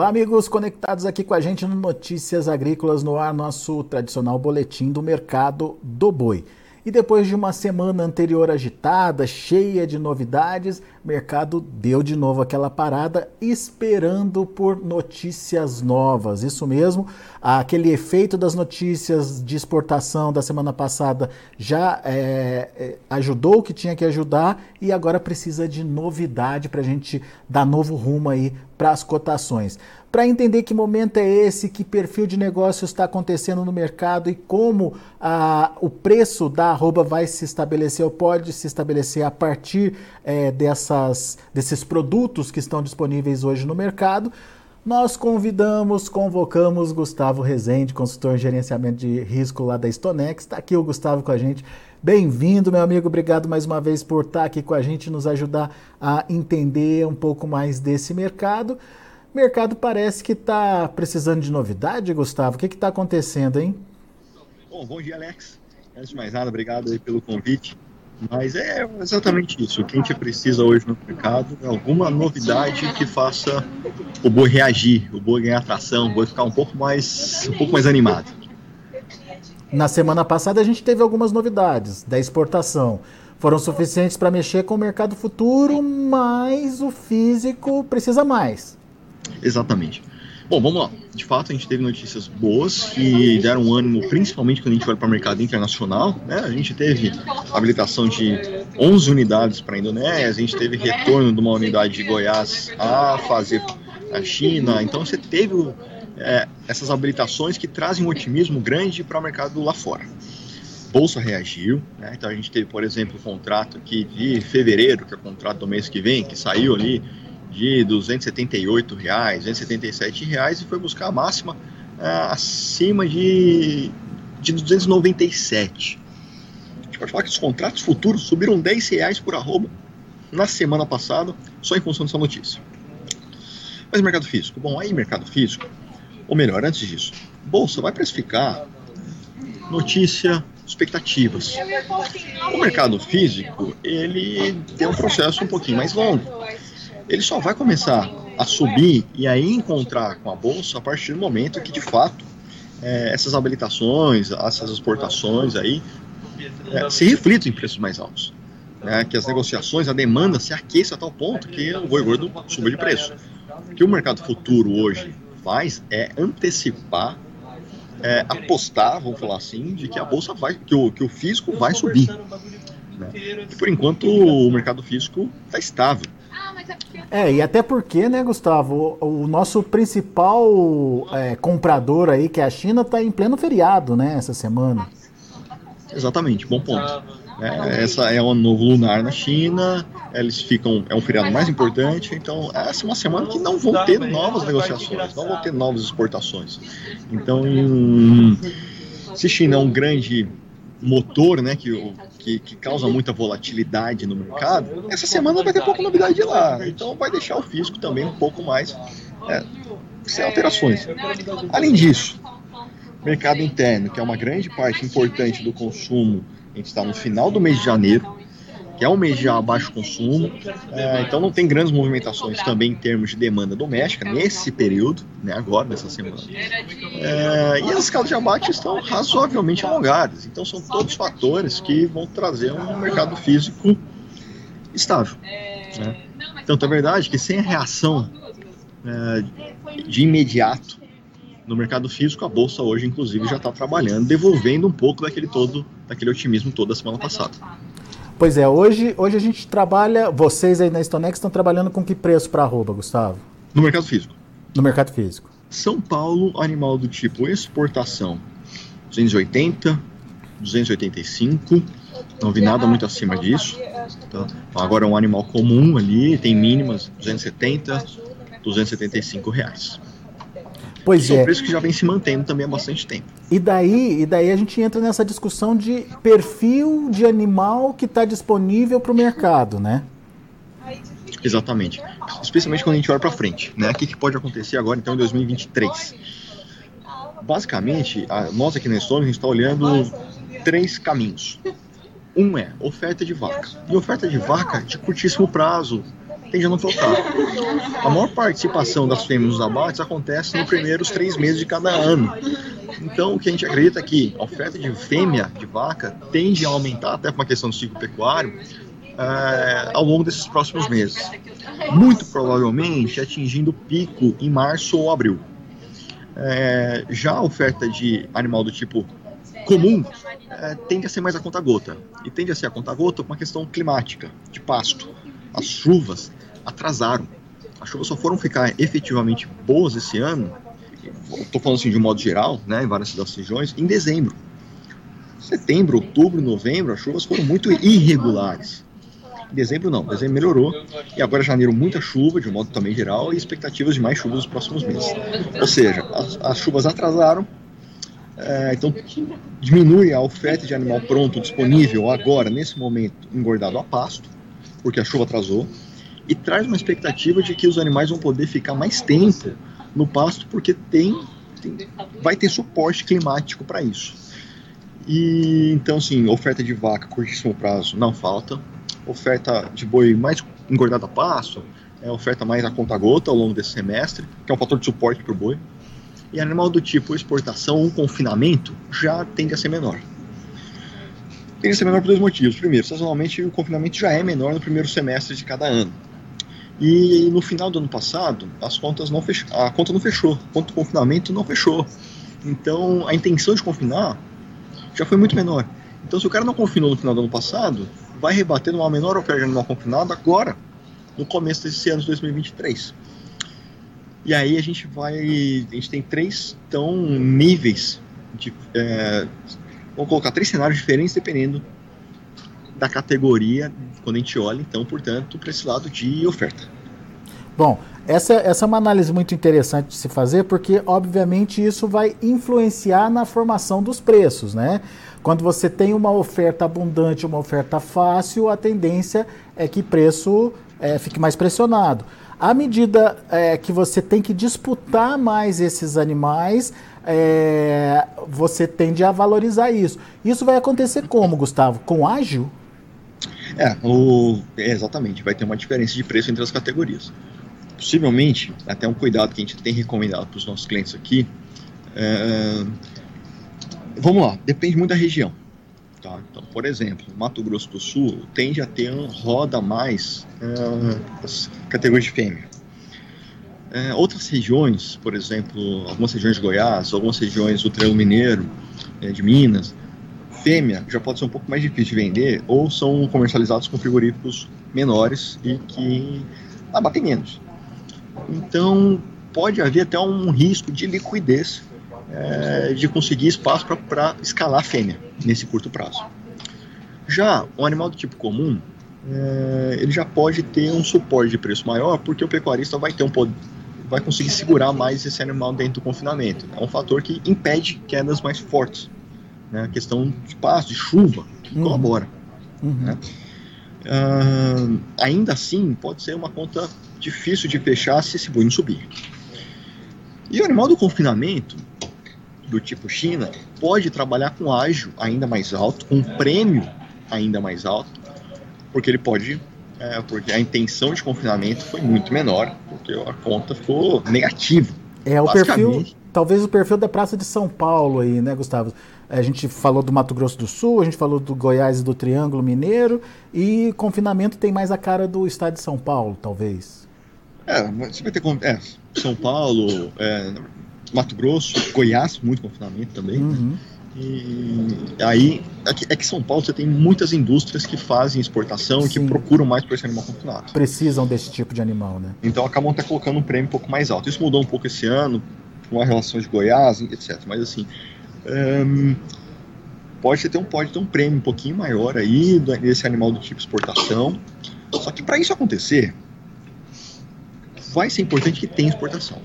Olá, amigos conectados aqui com a gente no Notícias Agrícolas no ar, nosso tradicional boletim do mercado do boi. E depois de uma semana anterior agitada, cheia de novidades, mercado deu de novo aquela parada esperando por notícias novas. Isso mesmo, aquele efeito das notícias de exportação da semana passada já é, é, ajudou o que tinha que ajudar e agora precisa de novidade para a gente dar novo rumo aí para as cotações para entender que momento é esse, que perfil de negócio está acontecendo no mercado e como ah, o preço da arroba vai se estabelecer ou pode se estabelecer a partir é, dessas, desses produtos que estão disponíveis hoje no mercado. Nós convidamos, convocamos Gustavo Rezende, consultor em gerenciamento de risco lá da Stonex. Está aqui o Gustavo com a gente. Bem-vindo, meu amigo. Obrigado mais uma vez por estar aqui com a gente, nos ajudar a entender um pouco mais desse mercado. O mercado parece que está precisando de novidade, Gustavo. O que está acontecendo, hein? Bom, bom dia, Alex. Antes de mais nada, obrigado pelo convite. Mas é exatamente isso. O que a gente precisa hoje no mercado é alguma novidade que faça o boi reagir, o boi ganhar atração, o boi ficar um pouco mais, um pouco mais animado. Na semana passada a gente teve algumas novidades da exportação. Foram suficientes para mexer com o mercado futuro, mas o físico precisa mais. Exatamente. Bom, vamos lá. De fato, a gente teve notícias boas que deram ânimo, principalmente quando a gente olha para o mercado internacional. Né? A gente teve habilitação de 11 unidades para a Indonésia, a gente teve retorno de uma unidade de Goiás a fazer a China. Então, você teve é, essas habilitações que trazem um otimismo grande para o mercado lá fora. Bolsa reagiu, né? então a gente teve, por exemplo, o contrato aqui de fevereiro, que é o contrato do mês que vem, que saiu ali de 278 reais, 277 reais e foi buscar a máxima uh, acima de, de 297. A gente pode falar que os contratos futuros subiram 10 reais por arroba na semana passada, só em função dessa notícia. Mas mercado físico? Bom, aí mercado físico, ou melhor, antes disso, bolsa vai precificar notícia, expectativas. O mercado físico, ele tem um processo um pouquinho mais longo ele só vai começar a subir e aí encontrar com a bolsa a partir do momento que de fato é, essas habilitações, essas exportações aí é, se reflitam em preços mais altos. Né, que as negociações, a demanda se aqueça a tal ponto que o boi gordo suba de preço. Que o mercado futuro hoje faz é antecipar, é, apostar, vamos falar assim, de que a bolsa vai, que o, que o físico vai subir. Né? E por enquanto o mercado físico está estável. É, e até porque, né, Gustavo, o, o nosso principal é, comprador aí, que é a China, está em pleno feriado, né, essa semana. Exatamente, bom ponto. É, essa é o novo lunar na China, eles ficam, é um feriado mais importante, então essa é uma semana que não vão ter novas negociações, não vão ter novas exportações. Então, se China é um grande motor, né, que, que, que, causa muita volatilidade no mercado, essa semana vai ter pouca novidade lá. Então vai deixar o fisco também um pouco mais é, sem alterações. Além disso, mercado interno, que é uma grande parte importante do consumo, a gente está no final do mês de janeiro, que é um mês de baixo consumo, é, então não tem grandes movimentações também em termos de demanda doméstica nesse período, né, agora, nessa semana. É, e as escalas de abate estão razoavelmente alongadas, então são todos fatores que vão trazer um mercado físico estável. Né? Tanto é verdade que sem a reação é, de imediato no mercado físico, a bolsa hoje, inclusive, já está trabalhando, devolvendo um pouco daquele todo, daquele otimismo todo da semana passada. Pois é, hoje, hoje a gente trabalha, vocês aí na Stonex estão trabalhando com que preço para arroba, Gustavo? No mercado físico. No mercado físico. São Paulo, animal do tipo exportação, 280, 285, não vi nada muito acima disso. Tá? Agora é um animal comum ali, tem mínimas 270, 275 reais. Pois São é. preços que já vem se mantendo também há bastante tempo. E daí, e daí a gente entra nessa discussão de perfil de animal que está disponível para o mercado, né? Exatamente. Especialmente quando a gente olha para frente, né? O que, que, pode acontecer agora, então, em 2023? Basicamente, a, nós aqui na Estônia, a gente está olhando três caminhos. Um é oferta de vaca. E oferta de vaca de curtíssimo prazo, tende a não faltar. A maior participação das fêmeas nos abates acontece nos primeiros três meses de cada ano. Então, o que a gente acredita é que a oferta de fêmea de vaca tende a aumentar, até por uma questão do ciclo pecuário, é, ao longo desses próximos meses. Muito provavelmente atingindo o pico em março ou abril. É, já a oferta de animal do tipo comum é, tende a ser mais a conta-gota. E tende a ser a conta-gota por uma questão climática, de pasto. As chuvas atrasaram. As chuvas só foram ficar efetivamente boas esse ano, estou falando assim de um modo geral, né, em várias das regiões, em dezembro. Setembro, outubro, novembro, as chuvas foram muito irregulares. Em dezembro não, dezembro melhorou. E agora janeiro muita chuva, de um modo também geral, e expectativas de mais chuvas nos próximos meses. Ou seja, as, as chuvas atrasaram, é, então diminui a oferta de animal pronto disponível agora, nesse momento, engordado a pasto, porque a chuva atrasou, e traz uma expectativa de que os animais vão poder ficar mais tempo no pasto, porque tem, tem vai ter suporte climático para isso. E então, assim, oferta de vaca curtíssimo prazo não falta, oferta de boi mais engordado a pasto, é oferta mais a conta-gota ao longo desse semestre, que é um fator de suporte para o boi. E animal do tipo exportação ou confinamento já tende a ser menor. Tende a ser menor por dois motivos. Primeiro, sazonalmente o confinamento já é menor no primeiro semestre de cada ano. E no final do ano passado, as contas não fech... a conta não fechou, a conta do confinamento não fechou. Então, a intenção de confinar já foi muito menor. Então, se o cara não confinou no final do ano passado, vai rebater numa menor oferta de animal confinado agora, no começo desse ano de 2023. E aí a gente vai, a gente tem três tão níveis de, é, vamos colocar três cenários diferentes dependendo da categoria quando a gente olha, então, portanto, para esse lado de oferta. Bom, essa, essa é uma análise muito interessante de se fazer, porque, obviamente, isso vai influenciar na formação dos preços, né? Quando você tem uma oferta abundante, uma oferta fácil, a tendência é que preço é, fique mais pressionado. À medida é, que você tem que disputar mais esses animais, é, você tende a valorizar isso. Isso vai acontecer como, Gustavo? Com ágil? É, o, é, exatamente. Vai ter uma diferença de preço entre as categorias. Possivelmente, até um cuidado que a gente tem recomendado para os nossos clientes aqui. É, vamos lá, depende muito da região. Tá? Então, por exemplo, Mato Grosso do Sul tende a ter um roda mais é, as categorias de fêmea. É, outras regiões, por exemplo, algumas regiões de Goiás, algumas regiões do Triângulo Mineiro, é, de Minas, fêmea já pode ser um pouco mais difícil de vender ou são comercializados com frigoríficos menores e que abatem menos. Então, pode haver até um risco de liquidez é, de conseguir espaço para escalar a fêmea nesse curto prazo. Já o animal do tipo comum, é, ele já pode ter um suporte de preço maior porque o pecuarista vai ter um vai conseguir segurar mais esse animal dentro do confinamento. É um fator que impede quedas mais fortes né? Questão de pasto, de chuva, que uhum. colabora. Uhum. Né? Uh, ainda assim, pode ser uma conta difícil de fechar se esse boi não subir. E o animal do confinamento, do tipo China, pode trabalhar com ágio ainda mais alto, com prêmio ainda mais alto, porque ele pode, é, porque a intenção de confinamento foi muito menor, porque a conta ficou negativa. É o perfil, talvez o perfil da Praça de São Paulo aí, né, Gustavo? A gente falou do Mato Grosso do Sul, a gente falou do Goiás e do Triângulo Mineiro, e confinamento tem mais a cara do estado de São Paulo, talvez. É, você vai ter é, São Paulo, é, Mato Grosso, Goiás, muito confinamento também. Uhum. E aí, é que São Paulo você tem muitas indústrias que fazem exportação Sim. e que procuram mais por esse animal confinado. Precisam desse tipo de animal, né? Então acabam até colocando um prêmio um pouco mais alto. Isso mudou um pouco esse ano, com a relação de Goiás, etc. Mas assim, um, pode ter um pode ter um prêmio um pouquinho maior aí desse animal do tipo exportação. Só que para isso acontecer, vai ser importante que tenha exportação.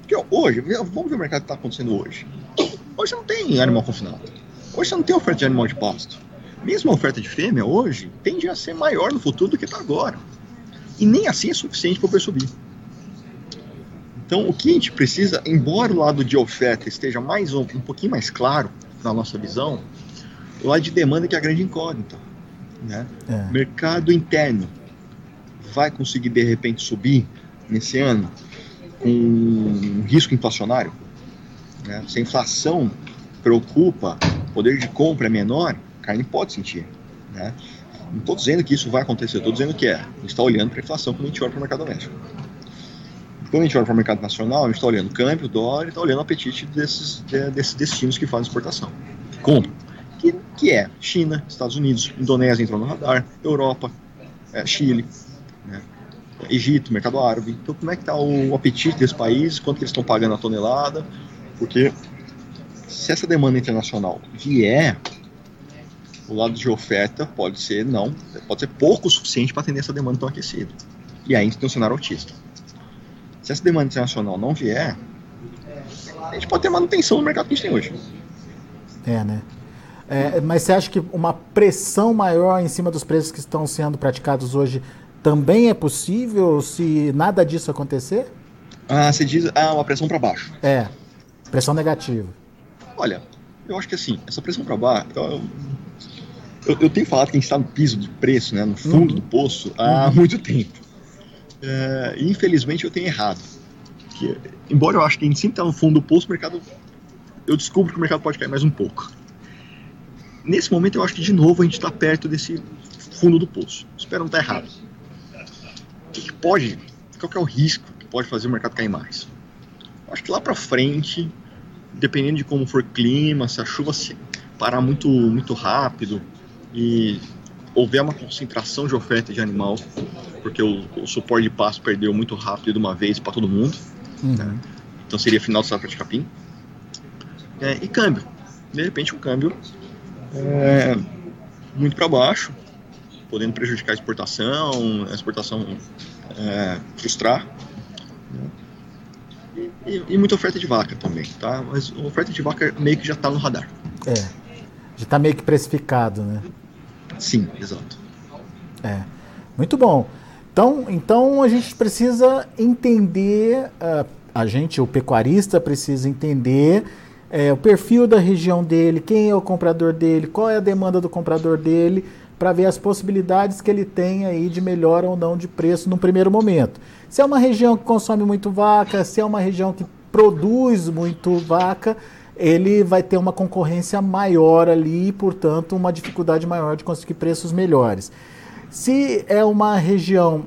Porque hoje, vamos ver o mercado que está acontecendo hoje. Hoje não tem animal confinado. Hoje não tem oferta de animal de pasto. Mesmo a oferta de fêmea hoje tende a ser maior no futuro do que está agora. E nem assim é suficiente para o preço subir. Então, o que a gente precisa, embora o lado de oferta esteja mais um, um pouquinho mais claro na nossa visão, o lado de demanda que é a grande incógnita. Né? É. Mercado interno. vai conseguir de repente subir nesse ano com um risco inflacionário? Né? Se a inflação preocupa, o poder de compra é menor, a carne pode sentir. Né? Não estou dizendo que isso vai acontecer, estou dizendo que é. A gente está olhando para a inflação quando a gente olha para o mercado doméstico. Quando a gente olha para o mercado nacional, a gente está olhando câmbio, dólar e está olhando o apetite desses, desses destinos que fazem exportação. Como? Que, que é China, Estados Unidos, Indonésia entrou no radar, Europa, é, Chile, né? Egito, mercado árabe. Então, como é que está o apetite desses países? Quanto que eles estão pagando a tonelada? Porque se essa demanda internacional vier, o lado de oferta pode ser não, pode ser pouco o suficiente para atender essa demanda tão aquecida. E aí a gente tem um cenário autista. Se essa demanda internacional não vier, a gente pode ter manutenção no mercado que a gente tem hoje. É, né? É, mas você acha que uma pressão maior em cima dos preços que estão sendo praticados hoje também é possível se nada disso acontecer? Ah, você diz ah, uma pressão para baixo. É, pressão negativa. Olha, eu acho que assim, essa pressão para baixo. Eu, eu, eu, tenho falado que a gente está no piso de preço, né, no fundo uhum. do poço, há uhum. muito tempo. É, infelizmente eu tenho errado. Que, embora eu acho que a gente sempre está no fundo do poço, o mercado. Eu descubro que o mercado pode cair mais um pouco. Nesse momento eu acho que de novo a gente está perto desse fundo do poço. Espero não estar tá errado. O que, que pode. Qual que é o risco que pode fazer o mercado cair mais? Eu acho que lá para frente, dependendo de como for o clima, se a chuva se parar muito, muito rápido e houver uma concentração de oferta de animal, porque o, o suporte de pasto perdeu muito rápido de uma vez para todo mundo. Uhum. Né? Então seria final de safra de capim. É, e câmbio. De repente, um câmbio é, muito para baixo, podendo prejudicar a exportação, a exportação é, frustrar. Né? E, e, muita oferta de vaca também, tá? Mas a oferta de vaca meio que já está no radar. É, já está meio que precificado, né? Sim, exato. É, muito bom. Então, então a gente precisa entender, uh, a gente, o pecuarista, precisa entender é, o perfil da região dele, quem é o comprador dele, qual é a demanda do comprador dele, para ver as possibilidades que ele tem aí de melhora ou não de preço no primeiro momento. Se é uma região que consome muito vaca, se é uma região que produz muito vaca, ele vai ter uma concorrência maior ali e, portanto, uma dificuldade maior de conseguir preços melhores. Se é uma região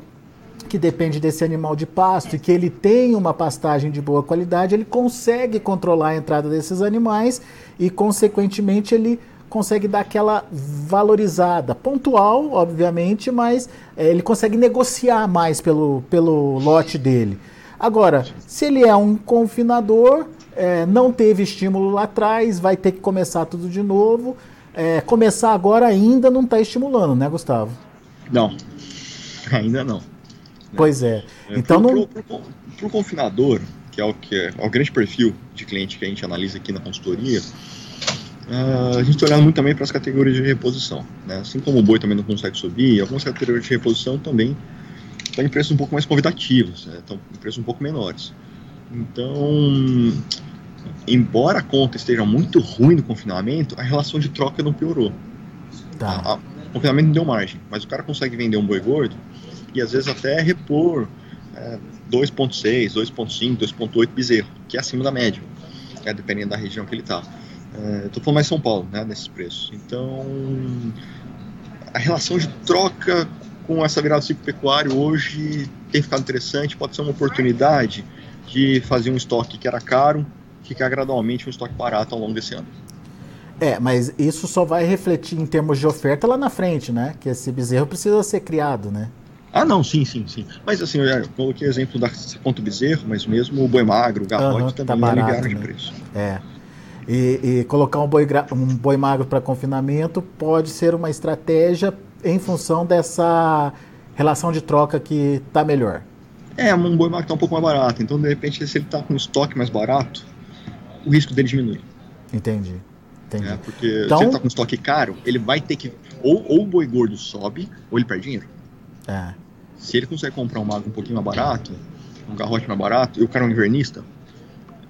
que depende desse animal de pasto e que ele tem uma pastagem de boa qualidade, ele consegue controlar a entrada desses animais e, consequentemente, ele consegue dar aquela valorizada, pontual, obviamente, mas é, ele consegue negociar mais pelo, pelo lote dele. Agora, se ele é um confinador, é, não teve estímulo lá atrás, vai ter que começar tudo de novo. É, começar agora ainda não está estimulando, né, Gustavo? Não, ainda não. Pois é. é então pro, não. Para o confinador, que é o que é, é, o grande perfil de cliente que a gente analisa aqui na consultoria, uh, a gente está olhando muito também para as categorias de reposição. Né? Assim como o boi também não consegue subir, algumas categorias de reposição também estão em preços um pouco mais convidativos, né? estão em preços um pouco menores. Então, embora a conta esteja muito ruim no confinamento, a relação de troca não piorou. Tá. A, a, o confinamento não deu margem, mas o cara consegue vender um boi gordo e às vezes até repor é, 2.6, 2.5, 2.8 bezerro, que é acima da média, né, dependendo da região que ele está. É, Estou falando mais São Paulo, né, nesses preços. Então, a relação de troca com essa virada do ciclo pecuário hoje tem ficado interessante, pode ser uma oportunidade de fazer um estoque que era caro, ficar gradualmente um estoque barato ao longo desse ano. É, mas isso só vai refletir em termos de oferta lá na frente, né? Que esse bezerro precisa ser criado, né? Ah, não, sim, sim, sim. Mas assim, eu coloquei exemplo da ponto bezerro, mas mesmo o boi magro, o garrote uhum, também tá barato, aliviaram de né? preço. É. E, e, colocar um boi, um boi magro para confinamento pode ser uma estratégia em função dessa relação de troca que está melhor. É, um boi magro está um pouco mais barato, então de repente se ele está com um estoque mais barato, o risco dele diminui. Entendi. Entendi. É, porque então... se ele está com um estoque caro, ele vai ter que. Ou, ou o boi gordo sobe, ou ele perde dinheiro. É. Se ele consegue comprar um magro um pouquinho mais barato, um garrote mais barato, e o cara é um invernista,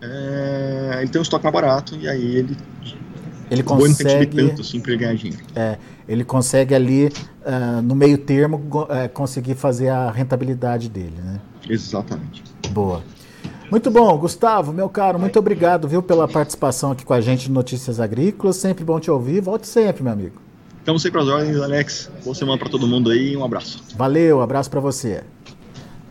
é, ele tem um estoque mais barato, e aí ele ele consegue. O subir tanto assim para ganhar dinheiro. É, ele consegue ali, uh, no meio termo, uh, conseguir fazer a rentabilidade dele, né? Exatamente. Boa. Muito bom, Gustavo, meu caro, muito obrigado, viu, pela participação aqui com a gente no Notícias Agrícolas. Sempre bom te ouvir. Volte sempre, meu amigo. Estamos sempre às ordens, Alex. Boa semana para todo mundo aí e um abraço. Valeu, abraço para você.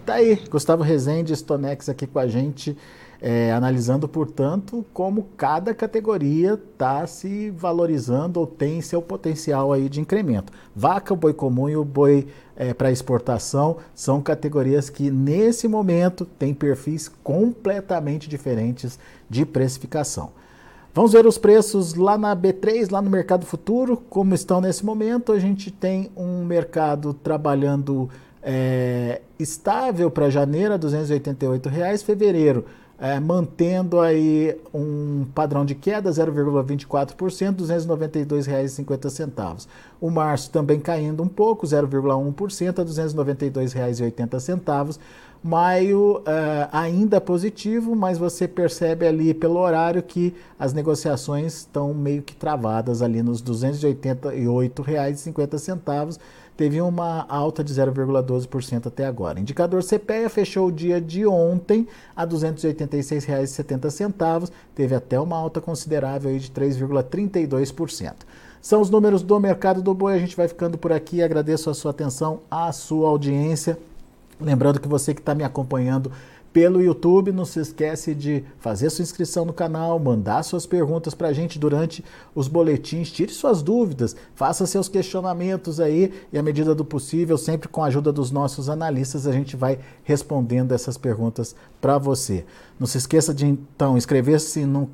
Tá aí, Gustavo Rezende, Stonex aqui com a gente é, analisando, portanto, como cada categoria está se valorizando ou tem seu potencial aí de incremento. Vaca, boi comum e o boi é, para exportação são categorias que, nesse momento, têm perfis completamente diferentes de precificação. Vamos ver os preços lá na B3, lá no mercado futuro, como estão nesse momento. A gente tem um mercado trabalhando é, estável para janeiro, 288 reais, fevereiro é, mantendo aí um padrão de queda 0,24%, R$ 292,50. O março também caindo um pouco, 0,1% a R$ 292,80. Maio é, ainda positivo, mas você percebe ali pelo horário que as negociações estão meio que travadas ali nos R$ 288,50 teve uma alta de 0,12% até agora. Indicador CPEA fechou o dia de ontem a R$ 286,70, teve até uma alta considerável de 3,32%. São os números do mercado do boi. A gente vai ficando por aqui. Agradeço a sua atenção, a sua audiência. Lembrando que você que está me acompanhando pelo YouTube. Não se esquece de fazer sua inscrição no canal, mandar suas perguntas para a gente durante os boletins, tire suas dúvidas, faça seus questionamentos aí e, à medida do possível, sempre com a ajuda dos nossos analistas, a gente vai respondendo essas perguntas para você. Não se esqueça de então inscrever-se no,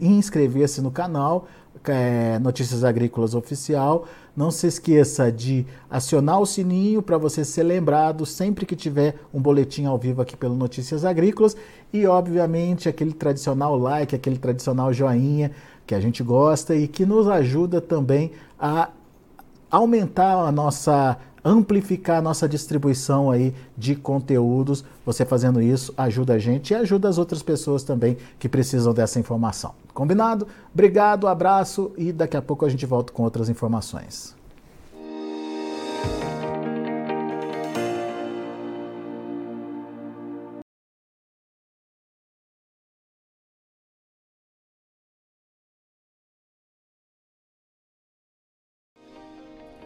inscrever-se no canal é, Notícias Agrícolas Oficial. Não se esqueça de acionar o sininho para você ser lembrado sempre que tiver um boletim ao vivo aqui pelo Notícias Agrícolas. E, obviamente, aquele tradicional like, aquele tradicional joinha que a gente gosta e que nos ajuda também a aumentar a nossa amplificar a nossa distribuição aí de conteúdos. Você fazendo isso ajuda a gente e ajuda as outras pessoas também que precisam dessa informação. Combinado? Obrigado, abraço e daqui a pouco a gente volta com outras informações.